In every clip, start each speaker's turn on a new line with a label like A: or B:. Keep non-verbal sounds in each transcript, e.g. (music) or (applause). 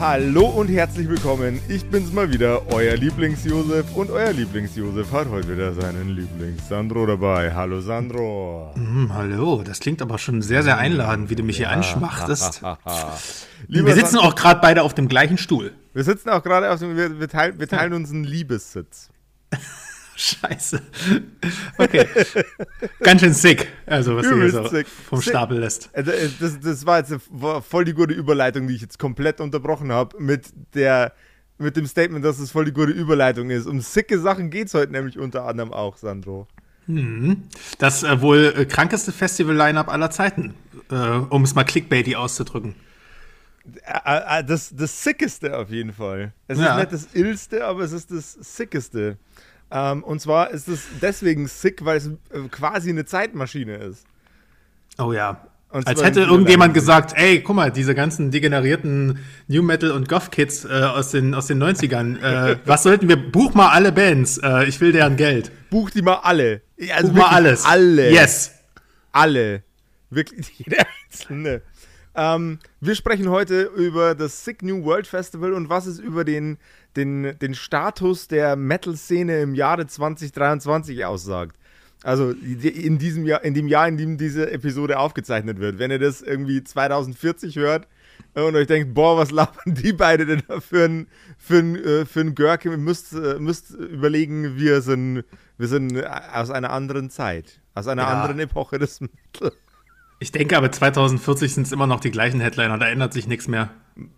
A: Hallo und herzlich willkommen. Ich bin's mal wieder, euer Lieblings-Josef. Und euer Lieblings-Josef hat heute wieder seinen Lieblings-Sandro dabei. Hallo Sandro.
B: Hm, hallo, das klingt aber schon sehr, sehr einladend, wie du mich hier anschmachtest. (laughs) Wir sitzen
A: San-
B: auch gerade beide auf dem gleichen Stuhl.
A: wir sitzen auch gerade auf dem, wir, wir, teilen, wir teilen uns einen Liebessitz. (laughs)
B: Scheiße. Okay. Ganz schön sick. Also, was du hier
A: Übelst
B: so
A: sick.
B: vom
A: Sick.
B: Stapel lässt.
A: Also, äh, das, das war jetzt eine, voll die gute Überleitung, die ich jetzt komplett unterbrochen habe mit der mit dem Statement, dass es voll die gute Überleitung ist. Um sicke Sachen geht's heute nämlich unter anderem auch, Sandro.
B: Das äh, wohl äh, krankeste Festival-Line-Up aller Zeiten, äh, um es mal clickbaity auszudrücken.
A: Äh, äh, Das, das Sickeste auf jeden Fall. Es
B: Ja.
A: ist nicht das Illste, aber es ist das Sickeste. Ähm, und zwar ist es deswegen sick, weil es äh, quasi eine Zeitmaschine ist.
B: Oh ja.
A: Und
B: Als hätte irgendjemand gesagt, ey, guck mal, diese ganzen degenerierten New Metal und Goth-Kids äh, aus, den, aus den 90ern, äh, (laughs) was sollten wir, buch mal alle Bands, äh, ich will deren Geld.
A: Buch die mal alle. Also
B: Buch mal alles.
A: Alle.
B: Yes.
A: Alle. Wirklich (laughs) jeder einzelne. Ähm, wir sprechen heute über das Sick New World Festival und was es über den, den, den Status der Metal-Szene im Jahre 2023 aussagt. Also in diesem Jahr, in dem Jahr, in dem diese Episode aufgezeichnet wird. Wenn ihr das irgendwie 2040 hört und euch denkt, boah, was labern die beide denn da für ein, für ein, äh, für ein Görke, müsst, äh, müsst überlegen, wir sind, wir sind äh, aus einer anderen Zeit, aus einer
B: Ja.
A: anderen Epoche des Metal.
B: Ich denke aber 2040 sind es immer noch die gleichen Headliner, da ändert sich nichts mehr.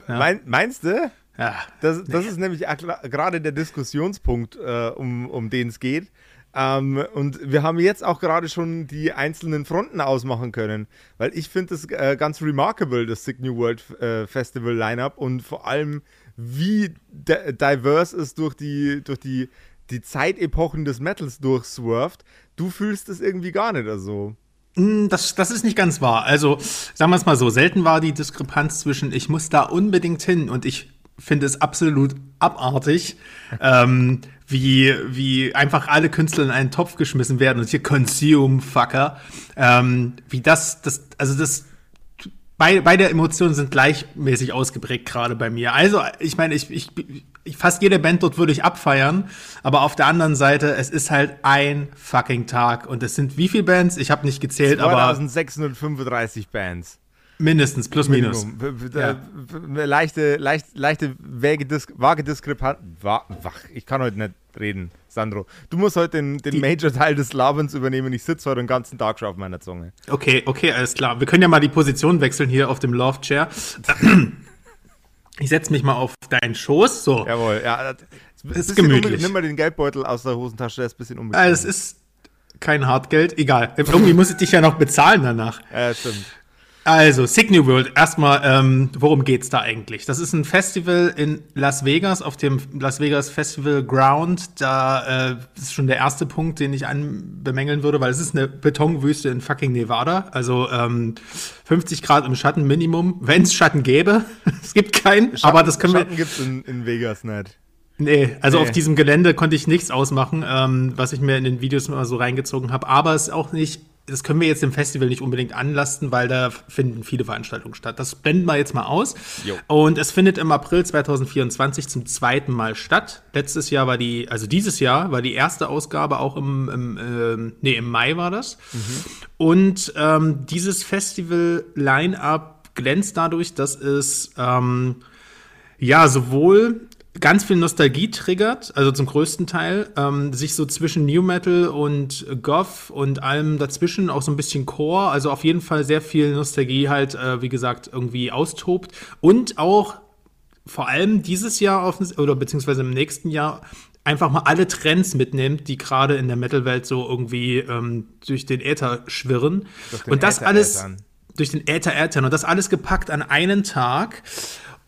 B: Ja.
A: Mein, meinst du?
B: Ja.
A: Das, das ist nämlich gerade der Diskussionspunkt, äh, um, um den es geht. Ähm, und wir haben jetzt auch gerade schon die einzelnen Fronten ausmachen können, weil ich finde es äh, ganz remarkable, das Sick New World äh, Festival Lineup und vor allem, wie di- diverse es durch die, durch die, die Zeitepochen des Metals durchswerft. Du fühlst es irgendwie gar nicht also.
B: Hm, Das, das ist nicht ganz wahr. Also, sagen wir es mal so, selten war die Diskrepanz zwischen, ich muss da unbedingt hin und ich finde es absolut abartig, ähm, wie, wie einfach alle Künstler in einen Topf geschmissen werden und hier Consume, Fucker. Ähm, wie das, das, also das, beide, beide Emotionen sind gleichmäßig ausgeprägt gerade bei mir. Also, ich meine, ich, ich, ich, fast jede Band dort würde ich abfeiern, aber auf der anderen Seite, es ist halt ein fucking Tag und es sind wie viele Bands? Ich habe nicht gezählt, aber
A: 2635 Bands.
B: Mindestens plus minus.
A: Minimum.
B: Ja.
A: leichte, leicht, leichte vage, Dis vage Diskrepanz. Ich kann heute nicht reden, Sandro. Du musst heute den, den Major-Teil des Laberns übernehmen. Ich sitze heute den ganzen Tag schon auf meiner Zunge.
B: Okay, okay, alles klar. Wir können ja mal die Position wechseln hier auf dem Loft Chair. Ich setze mich mal auf deinen Schoß. So.
A: Jawohl, ja. Das ist,
B: gemütlich.
A: Nimm mal den Geldbeutel aus der Hosentasche, der ist ein bisschen unbequem.
B: Also, es ist kein Hartgeld. Egal. Irgendwie muss ich dich ja noch bezahlen danach.
A: Ja, stimmt.
B: Also, Signal World, erstmal, ähm, worum geht's da eigentlich? Das ist ein Festival in Las Vegas, auf dem Las Vegas Festival Ground. Da äh, ist schon der erste Punkt, den ich anbemängeln würde, weil es ist eine Betonwüste in fucking Nevada. Also ähm, 50 Grad im Schatten Minimum, wenn es Schatten gäbe. (laughs) es gibt keinen, aber das können wir.
A: Schatten gibt's in, in Vegas nicht.
B: Nee, also
A: Nee.
B: auf diesem Gelände konnte ich nichts ausmachen, ähm, was ich mir in den Videos mal so reingezogen habe. Aber es ist auch nicht, das können wir jetzt dem Festival nicht unbedingt anlasten, weil da finden viele Veranstaltungen statt. Das blenden wir jetzt mal aus.
A: Jo.
B: Und es findet im April 2024 zum zweiten Mal statt. Letztes Jahr war die, also dieses Jahr war die erste Ausgabe auch im, im ähm, nee, im Mai war das. Und ähm, dieses Festival-Line-Up glänzt dadurch, dass es ähm, ja, sowohl ganz viel Nostalgie triggert, also zum größten Teil, ähm, sich so zwischen New Metal und Goth und allem dazwischen auch so ein bisschen Core, also auf jeden Fall sehr viel Nostalgie halt, äh, wie gesagt, irgendwie austobt und auch vor allem dieses Jahr offens- oder beziehungsweise im nächsten Jahr einfach mal alle Trends mitnimmt, die gerade in der Metal-Welt so irgendwie ähm, durch den Äther schwirren.
A: Den
B: Und das
A: Äther
B: alles durch den Äther Äther und das alles gepackt an einen Tag.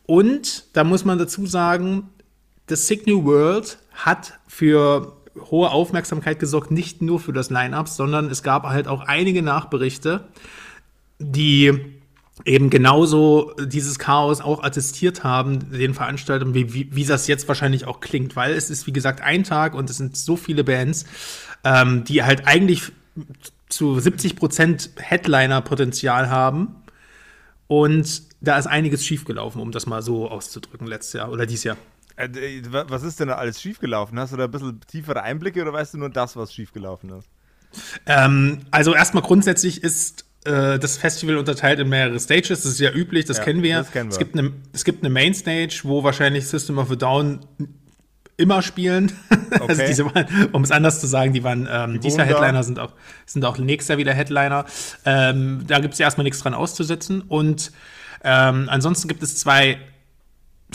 B: Und da muss man dazu sagen, das Sick New World hat für hohe Aufmerksamkeit gesorgt, nicht nur für das Line-Up, sondern es gab halt auch einige Nachberichte, die eben genauso dieses Chaos auch attestiert haben, den Veranstaltern, wie, wie, wie das jetzt wahrscheinlich auch klingt, weil es ist, wie gesagt, ein Tag und es sind so viele Bands, ähm, die halt eigentlich zu 70 Prozent Headliner-Potenzial haben. Und da ist einiges schiefgelaufen, um das mal so auszudrücken, letztes Jahr oder dieses Jahr.
A: Äh, was ist denn da alles schiefgelaufen? Hast du da ein bisschen tiefere Einblicke oder weißt du nur das, was schiefgelaufen ist?
B: Ähm, also erstmal grundsätzlich ist äh, das Festival unterteilt in mehrere Stages. Das ist ja üblich, das ja, kennen wir. Kennen wir. Es, gibt eine, es gibt eine Main Stage, wo wahrscheinlich System of a Down immer spielen. (laughs) Okay. also um es anders zu sagen, die waren ähm, die dieser Headliner sind auch, sind auch nächstes Jahr wieder Headliner. Ähm, da gibt es ja erstmal nichts dran auszusetzen. Und ähm, ansonsten gibt es zwei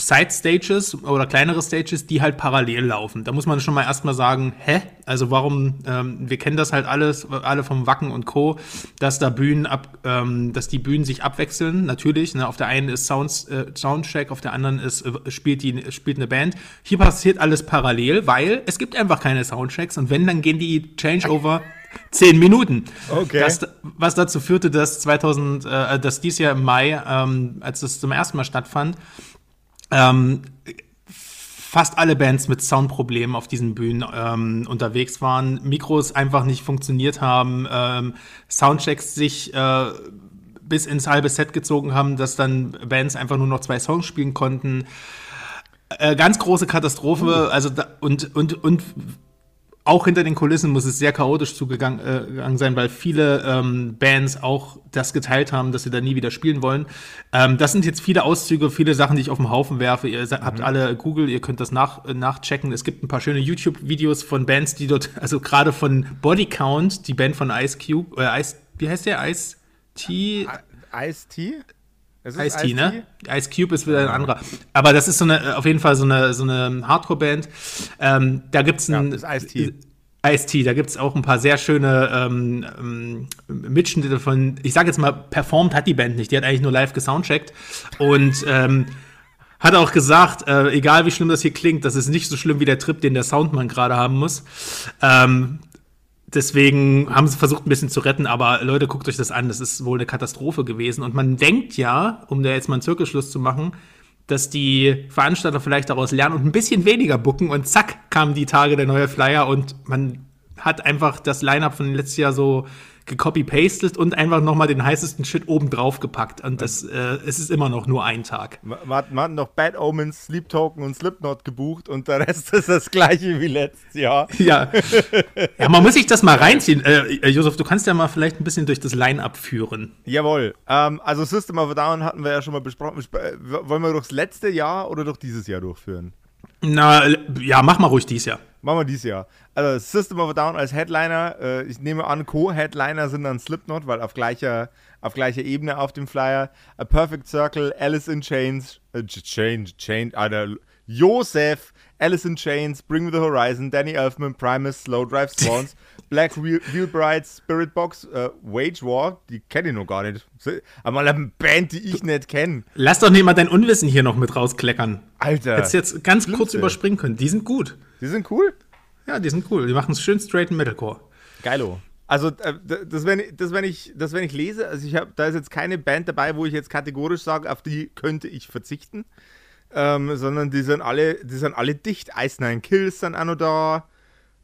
B: Side-Stages oder kleinere Stages, die halt parallel laufen. Da muss man schon mal erstmal sagen, hä? Also warum, ähm, wir kennen das halt alles, alle vom Wacken und Co., dass da Bühnen ab, ähm, dass die Bühnen sich abwechseln, natürlich. Ne? Auf der einen ist Sounds, äh, Soundcheck, auf der anderen ist, äh, spielt, die, spielt eine Band. Hier passiert alles parallel, weil es gibt einfach keine Soundchecks und wenn, dann gehen die Changeover zehn Minuten. Okay. Das, was dazu führte, dass 2000, äh, dass dies Jahr im Mai, ähm, als es zum ersten Mal stattfand, ähm, fast alle Bands mit Soundproblemen auf diesen Bühnen ähm, unterwegs waren, Mikros einfach nicht funktioniert haben, ähm, Soundchecks sich äh, bis ins halbe Set gezogen haben, dass dann Bands einfach nur noch zwei Songs spielen konnten. Äh, ganz große Katastrophe, uh. also da, und, und, und auch hinter den Kulissen muss es sehr chaotisch zugegangen äh, sein, weil viele ähm, Bands auch das geteilt haben, dass sie da nie wieder spielen wollen. Ähm, das sind jetzt viele Auszüge, viele Sachen, die ich auf den Haufen werfe. Ihr mhm. habt alle Google, ihr könnt das nach, äh, nachchecken. Es gibt ein paar schöne YouTube-Videos von Bands, die dort, also gerade von Body Count, die Band von Ice Cube, äh, Ice, wie heißt der? Ice T?
A: Ice T?
B: Ice-T, ne? Ice Cube ist wieder ein anderer. Aber das ist so eine, auf jeden Fall so eine, so eine Hardcore-Band. Ähm, da gibt's ein. Ja, Ice-T. Ice-T, da gibt es auch ein paar sehr schöne ähm, ähm, Mitschnitte von, ich sage jetzt mal, performt hat die Band nicht, die hat eigentlich nur live gesoundcheckt und ähm, hat auch gesagt, äh, egal wie schlimm das hier klingt, das ist nicht so schlimm wie der Trip, den der Soundmann gerade haben muss. Ähm, Deswegen haben sie versucht, ein bisschen zu retten, aber Leute, guckt euch das an, das ist wohl eine Katastrophe gewesen. Und man denkt ja, um da jetzt mal einen Zirkelschluss zu machen, dass die Veranstalter vielleicht daraus lernen und ein bisschen weniger bucken und zack, kamen die Tage der neue Flyer und man hat einfach das Line-Up von letztes Jahr so gecopy-pastet und einfach nochmal den heißesten Shit oben drauf gepackt. Und das, äh, es ist immer noch nur ein Tag.
A: Man, man hat noch Bad Omens, Sleep Token und Slipknot gebucht und der Rest (laughs) ist das gleiche wie letztes Jahr.
B: Ja. (laughs) ja, man muss sich das mal reinziehen. Äh, äh, Josef, du kannst ja mal vielleicht ein bisschen durch das Line-Up führen.
A: Jawohl. Ähm, also System of a Down hatten wir ja schon mal besprochen. Äh, wollen wir durchs letzte Jahr oder durch dieses Jahr durchführen?
B: Na, ja, mach mal ruhig dieses Jahr.
A: Machen wir dieses Jahr. Also System of a Down als Headliner. Äh, ich nehme an, Co-Headliner sind dann Slipknot, weil auf gleicher, auf gleicher Ebene auf dem Flyer. A Perfect Circle, Alice in Chains, äh, Chain, Chain, Alter, Joseph, Alice in Chains, Bring Me the Horizon, Danny Elfman, Primus, Slow Drive Swans, (laughs) Black Wheel, Wheel Brides, Spirit Box, äh, Wage War, die kenne ich noch gar nicht. Aber eine Band, die ich nicht kenne.
B: Lass doch nicht mal dein Unwissen hier noch mit rauskleckern.
A: Alter.
B: Hättest jetzt ganz Blödsinn. kurz überspringen können. Die sind gut.
A: Die sind cool?
B: Ja, die sind cool. Die machen es schön straight Metalcore.
A: Geilo. Also äh, das, wenn, das, wenn, ich, das, wenn ich lese, also ich habe, da ist jetzt keine Band dabei, wo ich jetzt kategorisch sage, auf die könnte ich verzichten, ähm, sondern die sind alle, die sind alle dicht. Ice Nine Kills sind auch noch da,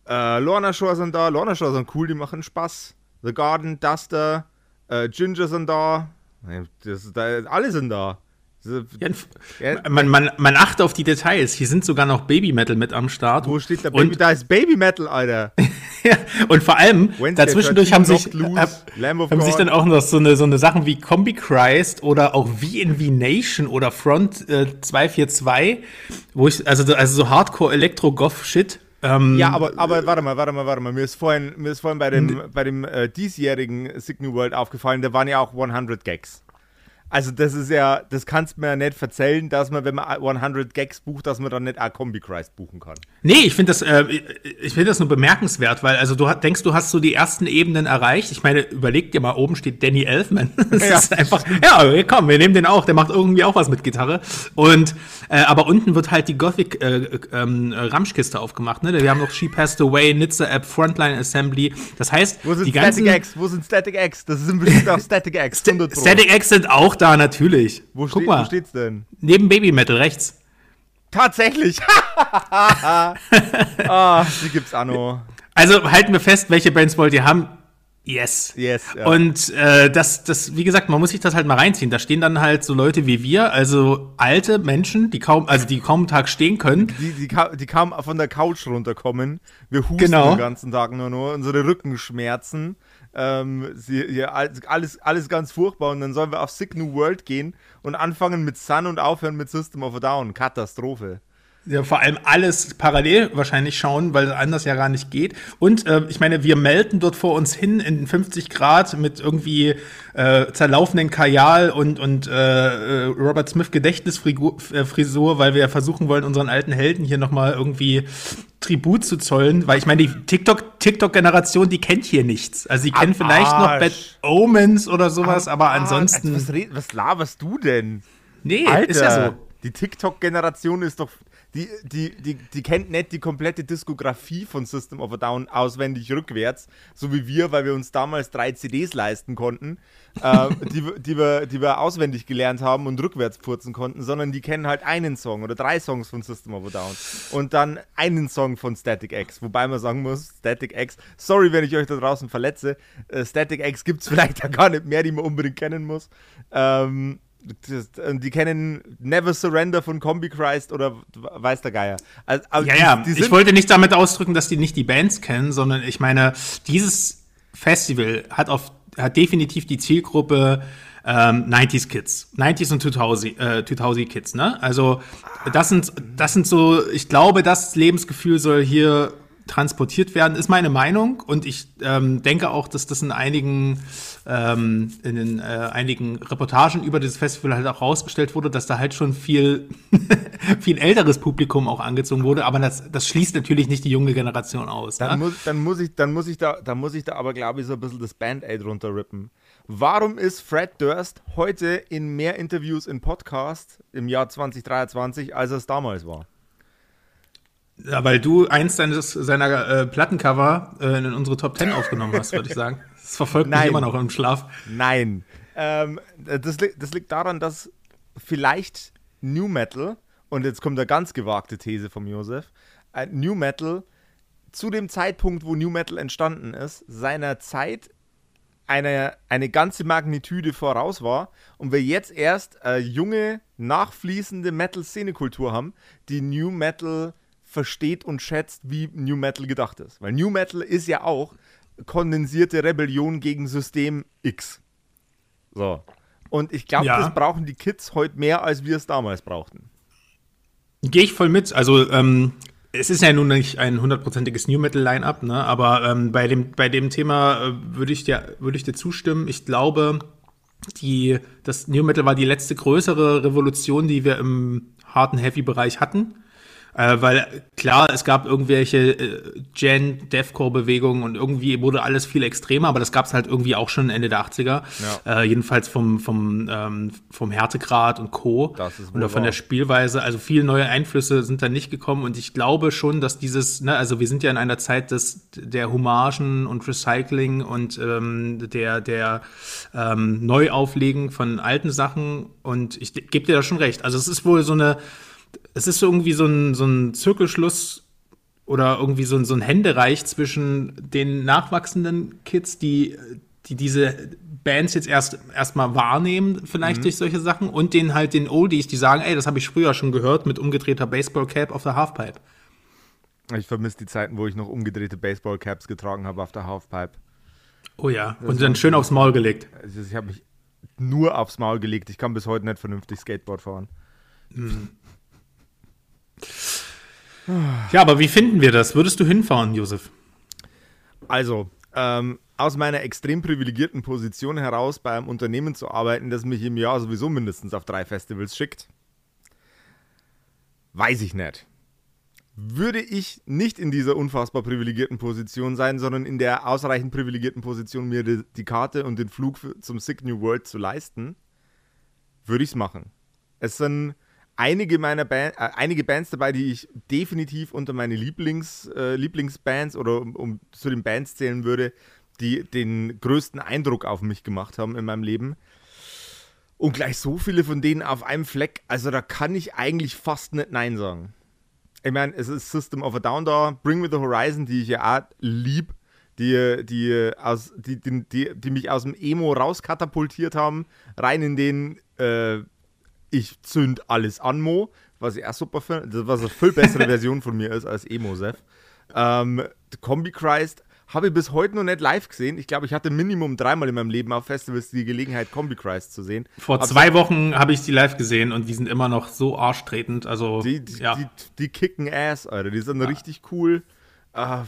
A: äh, Lorna Shore sind da, Lorna Shore sind cool, die machen Spaß. The Garden, Duster, äh, Ginger sind da, das, da alle sind da.
B: Man, man, man achtet auf die Details. Hier sind sogar noch Baby Metal mit am Start.
A: Wo steht da Baby? Und, da ist Baby Metal, Alter. (laughs)
B: ja, und vor allem, Wednesday dazwischendurch haben sich, loose, haben sich dann auch noch so eine, so eine Sachen wie Combi Christ oder auch VNV Nation oder Front äh, 242, wo ich, also, also so Hardcore Elektro-Goth-Shit.
A: Ähm, ja, aber, aber warte mal, warte mal, warte mal. Mir ist vorhin, mir ist vorhin bei dem, bei dem äh, diesjährigen Signal World aufgefallen, da waren ja auch 100 Gags. Also das ist ja, das kannst du mir ja nicht verzählen, dass man, wenn man 100 Gags bucht, dass man dann nicht auch Combi Christ buchen kann.
B: Nee, ich finde das, äh, ich finde das nur bemerkenswert, weil also du denkst, du hast so die ersten Ebenen erreicht. Ich meine, überleg dir mal, oben steht Danny Elfman. (laughs) Das ja. ist einfach, ja, komm, wir nehmen den auch, der macht irgendwie auch was mit Gitarre. Und äh, aber unten wird halt die Gothic äh, ähm, Ramschkiste aufgemacht. Ne? Wir haben noch She Passed Away, Nizza App, Frontline Assembly. Das heißt,
A: wo sind
B: die
A: ganzen Static X? Wo sind Static X? Das sind bestimmt auch Static X.
B: Static X sind auch da natürlich.
A: Wo, Guck steht, mal. wo steht's denn?
B: Neben Baby Metal rechts.
A: Tatsächlich. (laughs) (laughs) ah, die gibt's Anno.
B: Also halten wir fest, welche Bands wollt ihr haben? Yes.
A: Yes.
B: Ja. Und äh, das, das, wie gesagt, man muss sich das halt mal reinziehen. Da stehen dann halt so Leute wie wir, also alte Menschen, die kaum, also die kaum einen Tag stehen können.
A: Die, die, die kaum von der Couch runterkommen. Wir husten
B: genau.
A: den ganzen Tag nur nur, unsere Rückenschmerzen. Ähm, sie, hier, alles, alles ganz furchtbar. Und dann sollen wir auf Sick New World gehen und anfangen mit Sun und aufhören mit System of a Down. Katastrophe
B: ja, vor allem alles parallel wahrscheinlich schauen, weil anders ja gar nicht geht. Und äh, ich meine, wir melden dort vor uns hin in 50 Grad mit irgendwie äh, zerlaufenden Kajal und, und äh, Robert Smith Gedächtnisfrisur, weil wir versuchen wollen, unseren alten Helden hier nochmal irgendwie Tribut zu zollen, weil ich meine, die TikTok, TikTok-Generation, die kennt hier nichts. Also, die kennen vielleicht noch Bad Omens oder sowas, Am aber ansonsten.
A: Was, was laberst du denn?
B: Nee, Alter, ist ja so.
A: Die TikTok-Generation ist doch die, die, die, die kennt nicht die komplette Diskografie von System of a Down auswendig rückwärts, so wie wir, weil wir uns damals drei CDs leisten konnten, äh, (laughs) die, die, wir, die wir auswendig gelernt haben und rückwärts purzen konnten, sondern die kennen halt einen Song oder drei Songs von System of a Down und dann einen Song von Static X, wobei man sagen muss, Static X, sorry, wenn ich euch da draußen verletze, äh, Static X gibt es (laughs) vielleicht ja gar nicht mehr, die man unbedingt kennen muss. Ähm, die kennen Never Surrender von Combi Christ oder weiß der Geier.
B: Also, ja, die, ja, die ich wollte nicht damit ausdrücken, dass die nicht die Bands kennen, sondern ich meine, dieses Festival hat auf hat definitiv die Zielgruppe ähm, 90s Kids, 90s und 2000, äh, 2000 Kids, ne? Also das sind das sind so, ich glaube, das Lebensgefühl soll hier transportiert werden, ist meine Meinung und ich ähm, denke auch, dass das in einigen ähm, in den, äh, einigen Reportagen über dieses Festival halt auch rausgestellt wurde, dass da halt schon viel (laughs) viel älteres Publikum auch angezogen wurde, aber das, das schließt natürlich nicht die junge Generation aus.
A: Dann, ne? muss, dann muss ich dann muss ich da dann muss ich da aber glaube ich so ein bisschen das Band-Aid runterrippen. Warum ist Fred Durst heute in mehr Interviews in Podcast im Jahr 2023, als es damals war?
B: Ja, weil du eins seines, seiner äh, Plattencover äh, in unsere Top Ten aufgenommen hast, würde ich sagen. (laughs) Das verfolgt Nein. mich immer noch im Schlaf.
A: Nein. Ähm, das, das liegt daran, dass vielleicht New Metal, und jetzt kommt eine ganz gewagte These vom Josef, äh, New Metal zu dem Zeitpunkt, wo New Metal entstanden ist, seiner Zeit eine, eine ganze Magnitude voraus war und wir jetzt erst eine junge, nachfließende Metal-Szene-Kultur haben, die New Metal versteht und schätzt, wie New Metal gedacht ist. Weil New Metal ist ja auch kondensierte Rebellion gegen System X. So. Und ich glaube, ja. das brauchen die Kids heute mehr, als wir es damals brauchten.
B: Gehe ich voll mit. Also, ähm, es ist ja nun nicht ein hundertprozentiges New Metal Line-Up, ne? aber ähm, bei, dem, bei dem Thema äh, würde ich, dir, würd ich dir zustimmen. Ich glaube, die, das New Metal war die letzte größere Revolution, die wir im harten Heavy-Bereich hatten. Äh, weil klar, es gab irgendwelche äh, Gen-Deathcore-Bewegungen und irgendwie wurde alles viel extremer, aber das gab es halt irgendwie auch schon Ende der 80er. Ja. Äh, jedenfalls vom, vom, ähm, vom Härtegrad und Co. Oder von der Spielweise. Also viele neue Einflüsse sind da nicht gekommen und ich glaube schon, dass dieses, ne, also wir sind ja in einer Zeit des, der Hommagen und Recycling und ähm, der, der ähm, Neuauflegen von alten Sachen und ich gebe dir da schon recht. Also es ist wohl so eine es ist irgendwie so ein, so ein Zirkelschluss oder irgendwie so ein, so ein Händereich zwischen den nachwachsenden Kids, die, die diese Bands jetzt erst erstmal wahrnehmen, vielleicht mhm. durch solche Sachen, und den halt den Oldies, die sagen, ey, das habe ich früher schon gehört mit umgedrehter Baseball-Cap auf der Halfpipe.
A: Ich vermisse die Zeiten, wo ich noch umgedrehte Baseball-Caps getragen habe auf der Halfpipe.
B: Oh ja, das und dann schön aufs Maul gelegt.
A: Also ich habe mich nur aufs Maul gelegt. Ich kann bis heute nicht vernünftig Skateboard fahren. Mhm.
B: Ja, aber wie finden wir das? Würdest du hinfahren, Josef?
A: Also, ähm, aus meiner extrem privilegierten Position heraus bei einem Unternehmen zu arbeiten, das mich im Jahr sowieso mindestens auf drei Festivals schickt? Weiß ich nicht. Würde ich nicht in dieser unfassbar privilegierten Position sein, sondern in der ausreichend privilegierten Position, mir die, Karte und den Flug zum Sick New World zu leisten, würde ich es machen. Es sind einige meiner Band, äh, einige Bands dabei, die ich definitiv unter meine Lieblings, äh, Lieblingsbands oder um, um, zu den Bands zählen würde, die den größten Eindruck auf mich gemacht haben in meinem Leben. Und gleich so viele von denen auf einem Fleck, also da kann ich eigentlich fast nicht Nein sagen. Ich meine, es ist System of a Down da, Bring Me the Horizon, die ich ja auch lieb, die, die, aus, die, die, die, die mich aus dem Emo rauskatapultiert haben, rein in den äh, ich zünd alles an Mo, was ich auch super finde, was eine viel bessere (laughs) Version von mir ist als Emo-Sef. Ähm, Combi Christ habe ich bis heute noch nicht live gesehen. Ich glaube, ich hatte Minimum dreimal in meinem Leben auf Festivals die Gelegenheit, Combi Christ zu sehen.
B: Vor Hab zwei Wochen habe ich die live gesehen und die sind immer noch so arschtretend. Also,
A: die, die, ja. die, die kicken Ass, Alter. Die sind ja. richtig cool. Uh,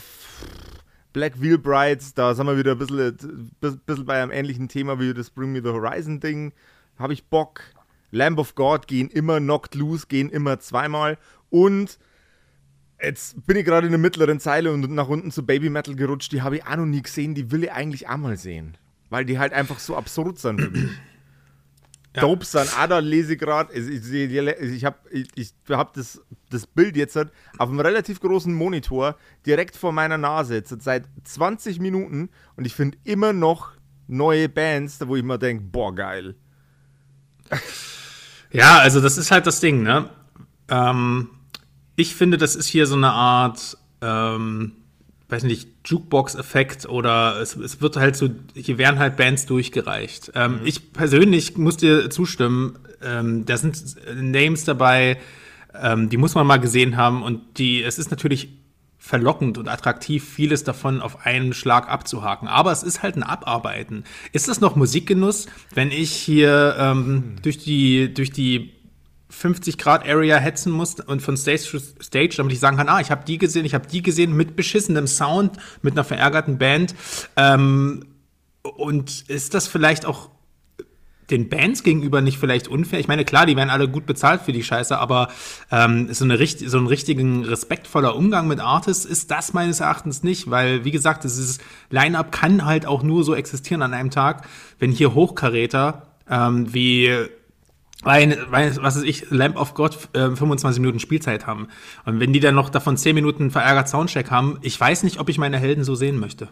A: Black Wheel Brides, da sind wir wieder ein bisschen, bisschen bei einem ähnlichen Thema wie das Bring Me the Horizon Ding. Habe ich Bock. Lamb of God gehen immer, Knocked Loose gehen immer zweimal. Und jetzt bin ich gerade in der mittleren Zeile und nach unten zu Baby Metal gerutscht. Die habe ich auch noch nie gesehen. Die will ich eigentlich auch mal sehen. Weil die halt einfach so absurd sind für mich. Ja. Dope sind auch da lese ich gerade. Ich, habe ich, ich hab das, das Bild jetzt halt auf einem relativ großen Monitor direkt vor meiner Nase jetzt seit 20 Minuten und ich finde immer noch neue Bands, wo ich mir denke, boah, geil. (laughs)
B: Ja, also das ist halt das Ding, ne? Ähm, ich finde, das ist hier so eine Art, ähm, weiß nicht, Jukebox-Effekt oder es, es, wird halt so, hier werden halt Bands durchgereicht. Ähm, mhm. Ich persönlich muss dir zustimmen, ähm, da sind Names dabei, ähm, die muss man mal gesehen haben und die, es ist natürlich verlockend und attraktiv, vieles davon auf einen Schlag abzuhaken. Aber es ist halt ein Abarbeiten. Ist das noch Musikgenuss, wenn ich hier ähm, hm. durch die, durch die 50 Grad Area hetzen muss und von Stage zu Stage, damit ich sagen kann, ah, ich habe die gesehen, ich habe die gesehen mit beschissenem Sound, mit einer verärgerten Band. Ähm, und ist das vielleicht auch den Bands gegenüber nicht vielleicht unfair? Ich meine, klar, die werden alle gut bezahlt für die Scheiße, aber ähm, so, eine, so ein richtigen respektvoller Umgang mit Artists ist das meines Erachtens nicht, weil, wie gesagt, dieses Line-Up kann halt auch nur so existieren an einem Tag, wenn hier Hochkaräter ähm, wie weil, weil, was weiß ich, Lamp of God äh, 25 Minuten Spielzeit haben. Und wenn die dann noch davon 10 Minuten verärgert Soundcheck haben, ich weiß nicht, ob ich meine Helden so sehen möchte.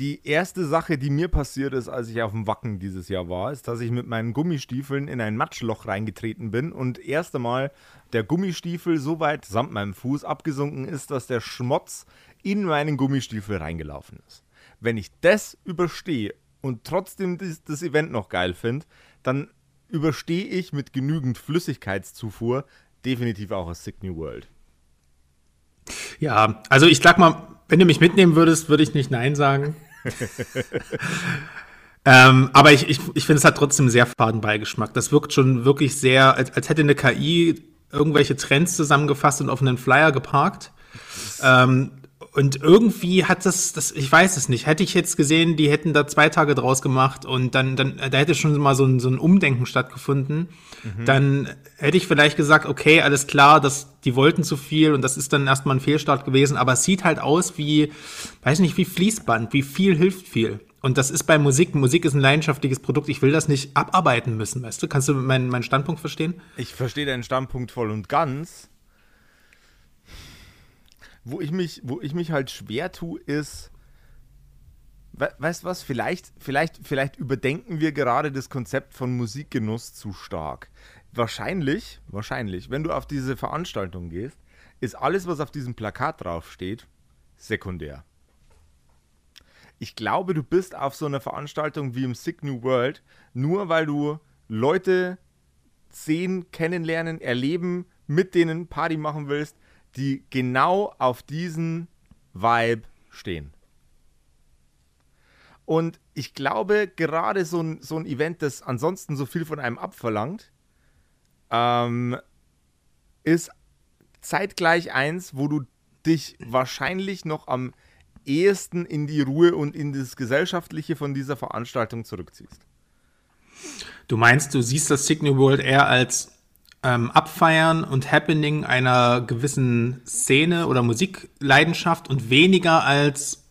A: Die erste Sache, die mir passiert ist, als ich auf dem Wacken dieses Jahr war, ist, dass ich mit meinen Gummistiefeln in ein Matschloch reingetreten bin und erst einmal der Gummistiefel so weit samt meinem Fuß abgesunken ist, dass der Schmutz in meinen Gummistiefel reingelaufen ist. Wenn ich das überstehe und trotzdem das, das Event noch geil finde, dann überstehe ich mit genügend Flüssigkeitszufuhr definitiv auch das Sick New World.
B: Ja, also ich sag mal, wenn du mich mitnehmen würdest, würde ich nicht Nein sagen. (laughs) ähm, aber ich, ich, ich finde, es hat trotzdem sehr faden Beigeschmack. Das wirkt schon wirklich sehr, als, als hätte eine KI irgendwelche Trends zusammengefasst und auf einen Flyer geparkt. Ähm, und irgendwie hat das, das, ich weiß es nicht, hätte ich jetzt gesehen, die hätten da zwei Tage draus gemacht und dann, dann da hätte schon mal so ein, so ein Umdenken stattgefunden, mhm. dann hätte ich vielleicht gesagt, okay, alles klar, das, die wollten zu viel und das ist dann erstmal ein Fehlstart gewesen, aber es sieht halt aus wie, weiß nicht, wie Fließband, wie viel hilft viel. Und das ist bei Musik. Musik ist ein leidenschaftliches Produkt. Ich will das nicht abarbeiten müssen, weißt du? Kannst du meinen, meinen Standpunkt verstehen?
A: Ich verstehe deinen Standpunkt voll und ganz wo ich mich, wo ich mich halt schwer tue, ist, we weißt du was, vielleicht, vielleicht, vielleicht überdenken wir gerade das Konzept von Musikgenuss zu stark. Wahrscheinlich, wahrscheinlich, wenn du auf diese Veranstaltung gehst, ist alles, was auf diesem Plakat draufsteht, sekundär. Ich glaube, du bist auf so einer Veranstaltung wie im Sick New World, nur weil du Leute sehen, kennenlernen, erleben, mit denen Party machen willst, die genau auf diesen Vibe stehen. Und ich glaube, gerade so ein, so ein Event, das ansonsten so viel von einem abverlangt, ähm, ist zeitgleich eins, wo du dich wahrscheinlich noch am ehesten in die Ruhe und in das Gesellschaftliche von dieser Veranstaltung zurückziehst?
B: Du meinst, du siehst das Signal World eher als ähm, Abfeiern und Happening einer gewissen Szene oder Musikleidenschaft und weniger als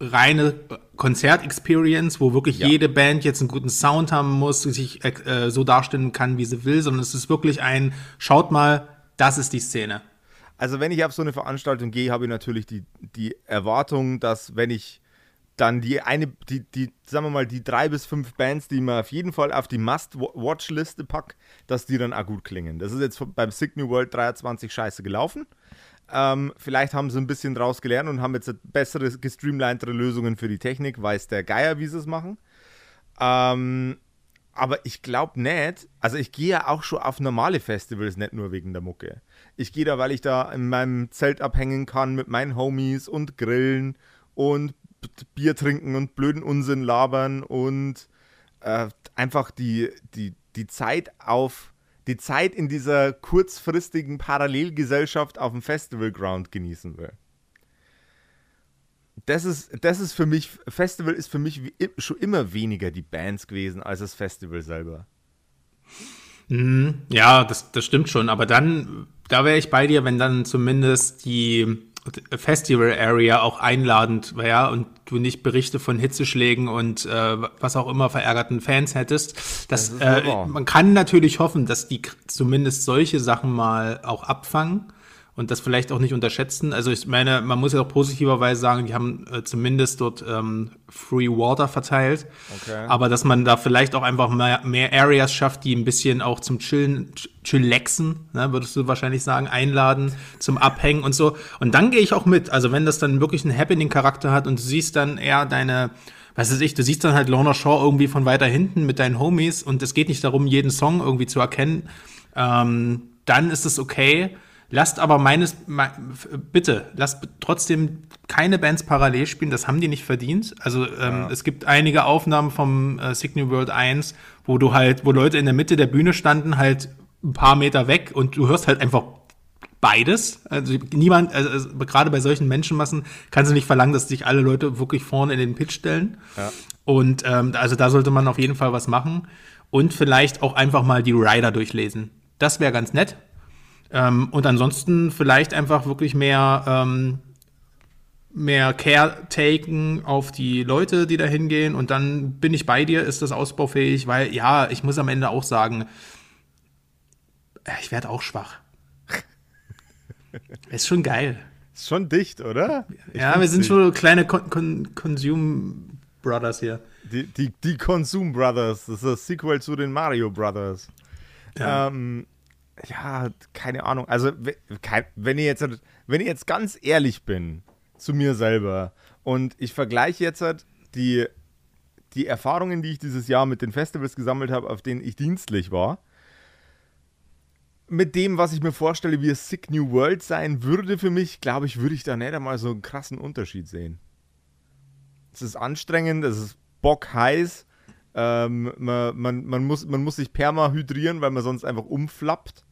B: reine Konzertexperience, wo wirklich ja. jede Band jetzt einen guten Sound haben muss, sich äh, so darstellen kann, wie sie will, sondern es ist wirklich ein, schaut mal, das ist die Szene.
A: Also wenn ich auf so eine Veranstaltung gehe, habe ich natürlich die, die Erwartung, dass wenn ich dann die eine, die, die, sagen wir mal, die drei bis fünf Bands, die man auf jeden Fall auf die Must-Watch-Liste packt, dass die dann auch gut klingen. Das ist jetzt beim Sick New World 23 scheiße gelaufen. Ähm, vielleicht haben sie ein bisschen draus gelernt und haben jetzt bessere, gestreamlinetere Lösungen für die Technik, weiß der Geier, wie sie es machen. Ähm, aber ich glaube nicht, also ich gehe ja auch schon auf normale Festivals, nicht nur wegen der Mucke. Ich gehe da, weil ich da in meinem Zelt abhängen kann mit meinen Homies und grillen und Bier trinken und blöden Unsinn labern und äh, einfach die, die, die Zeit auf die Zeit in dieser kurzfristigen Parallelgesellschaft auf dem Festivalground genießen will. Das ist, das ist für mich, Festival ist für mich wie, schon immer weniger die Bands gewesen als das Festival selber.
B: Mhm. Ja, das, das stimmt schon, aber dann, da wäre ich bei dir, wenn dann zumindest die Festival Area auch einladend wäre und du nicht Berichte von Hitzeschlägen und äh, was auch immer verärgerten Fans hättest. Das, das äh, man kann natürlich hoffen, dass die zumindest solche Sachen mal auch abfangen und das vielleicht auch nicht unterschätzen. Also ich meine, man muss ja auch positiverweise sagen, die haben äh, zumindest dort ähm, Free Water verteilt. Okay. Aber dass man da vielleicht auch einfach mehr, mehr Areas schafft, die ein bisschen auch zum Chillen, Chillaxen, ne, würdest du wahrscheinlich sagen, einladen, zum Abhängen und so. Und dann gehe ich auch mit. Also wenn das dann wirklich einen Happening-Charakter hat und du siehst dann eher deine was weiß ich, du siehst dann halt Lorna Shaw irgendwie von weiter hinten mit deinen Homies und es geht nicht darum, jeden Song irgendwie zu erkennen, ähm, dann ist es okay. Lasst aber meines, me, bitte, lasst trotzdem keine Bands parallel spielen, das haben die nicht verdient. Also ähm, ja. es gibt einige Aufnahmen vom äh, Signal World 1, wo du halt, wo Leute in der Mitte der Bühne standen, halt ein paar Meter weg und du hörst halt einfach beides. Also niemand, also, also gerade bei solchen Menschenmassen kannst du nicht verlangen, dass sich alle Leute wirklich vorne in den Pitch stellen. Ja. Und ähm, also da sollte man auf jeden Fall was machen. Und vielleicht auch einfach mal die Rider durchlesen. Das wäre ganz nett. Ähm, und ansonsten vielleicht einfach wirklich mehr, ähm, mehr Care taken auf die Leute, die da hingehen. Und dann bin ich bei dir, ist das ausbaufähig, weil ja, ich muss am Ende auch sagen, ich werde auch schwach. (laughs) ist schon geil.
A: Ist schon dicht, oder?
B: Ich ja, wir sind dicht. schon kleine Con Con Consume Brothers hier.
A: Die, die, die Consume Brothers, das ist das Sequel zu den Mario Brothers. Ja. Ähm, ja, keine Ahnung. Also, wenn ich jetzt, wenn ich jetzt ganz ehrlich bin zu mir selber und ich vergleiche jetzt halt die, die Erfahrungen, die ich dieses Jahr mit den Festivals gesammelt habe, auf denen ich dienstlich war, mit dem, was ich mir vorstelle, wie es Sick New World sein würde für mich, glaube ich, würde ich da nicht einmal so einen krassen Unterschied sehen. Es ist anstrengend, es ist bockheiß, ähm, man, man, man, muss, man muss sich perma hydrieren, weil man sonst einfach umflappt.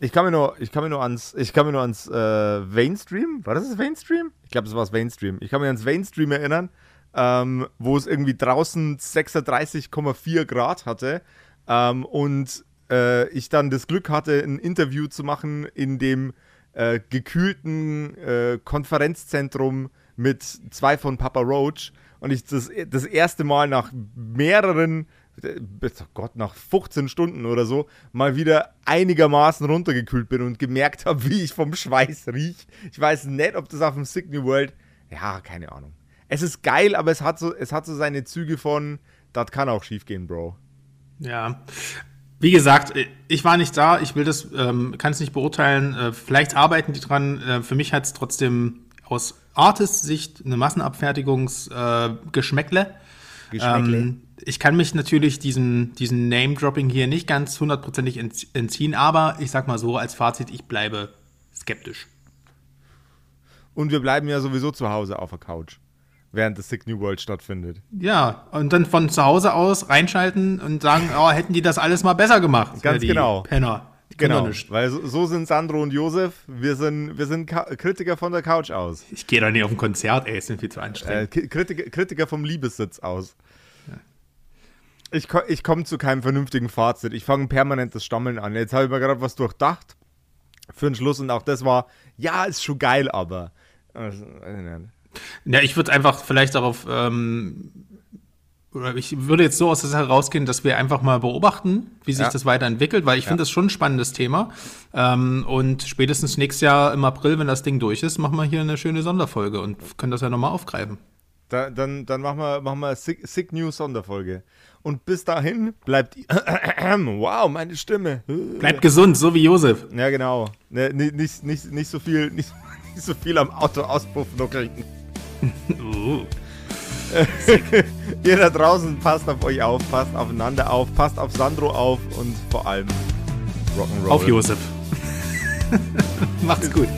A: Ich kann mir nur, ich kann mir nur ans, ich kann mir nur ans äh, Vainstream, war das das Vainstream? Ich glaube, das war das Vainstream. Ich kann mich ans Vainstream erinnern, ähm, wo es irgendwie draußen 36,4 Grad hatte ähm, und äh, ich dann das Glück hatte, ein Interview zu machen in dem äh, gekühlten äh, Konferenzzentrum mit zwei von Papa Roach und ich das, das erste Mal nach mehreren oh Gott, nach 15 Stunden oder so mal wieder einigermaßen runtergekühlt bin und gemerkt habe, wie ich vom Schweiß rieche. Ich weiß nicht, ob das auf dem Signal World, ja, keine Ahnung. Es ist geil, aber es hat so, es hat so seine Züge von, das kann auch schief gehen, Bro.
B: Ja. Wie gesagt, ich war nicht da, ich will das, ähm, kann es nicht beurteilen. Äh, vielleicht arbeiten die dran. Äh, für mich hat es trotzdem aus Artist-Sicht eine Massenabfertigungsgeschmäckle. Äh, Geschmäckle. Ähm, ich kann mich natürlich diesen, diesen Name-Dropping hier nicht ganz hundertprozentig entziehen, aber ich sag mal so als Fazit, ich bleibe skeptisch.
A: Und wir bleiben ja sowieso zu Hause auf der Couch, während das Sick New World stattfindet.
B: Ja, und dann von zu Hause aus reinschalten und sagen, oh, hätten die das alles mal besser gemacht.
A: Ganz genau.
B: Penner.
A: genau, nicht. Weil so, so, sind Sandro und Josef. Wir sind, wir sind Kritiker von der Couch aus.
B: Ich gehe da nicht auf ein Konzert, ey, ist mir viel zu anstrengend.
A: Äh, Kritiker, Kritiker vom Liebessitz aus. Ich, ich komme zu keinem vernünftigen Fazit. Ich fange permanent das Stammeln an. Jetzt habe ich mir gerade was durchdacht für den Schluss und auch das war, ja, ist schon geil, aber. Also,
B: ja, ich würde einfach vielleicht darauf, ähm, ich würde jetzt so aus der Sache rausgehen, dass wir einfach mal beobachten, wie sich ja. das weiterentwickelt, weil ich finde ja. das schon ein spannendes Thema. Ähm, und spätestens nächstes Jahr im April, wenn das Ding durch ist, machen wir hier eine schöne Sonderfolge und können das ja nochmal aufgreifen.
A: Da, dann, dann machen wir, machen wir Sick, Sick News Sonderfolge. Und bis dahin bleibt. (clears throat) wow, meine Stimme.
B: Bleibt gesund, so wie Josef.
A: Ja, genau. Ne, nicht, nicht, nicht, so viel, nicht, (laughs) nicht so viel am Auto auspuffen nuckeln. (laughs) uh. Ihr da draußen passt auf euch auf, passt aufeinander auf, passt auf Sandro auf und vor allem
B: Rock'n'Roll. Auf Josef. (laughs) Macht's gut.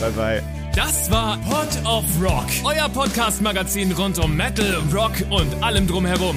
A: Bye bye.
C: Das war Pod of Rock, euer Podcast-Magazin rund um Metal, Rock und allem drumherum.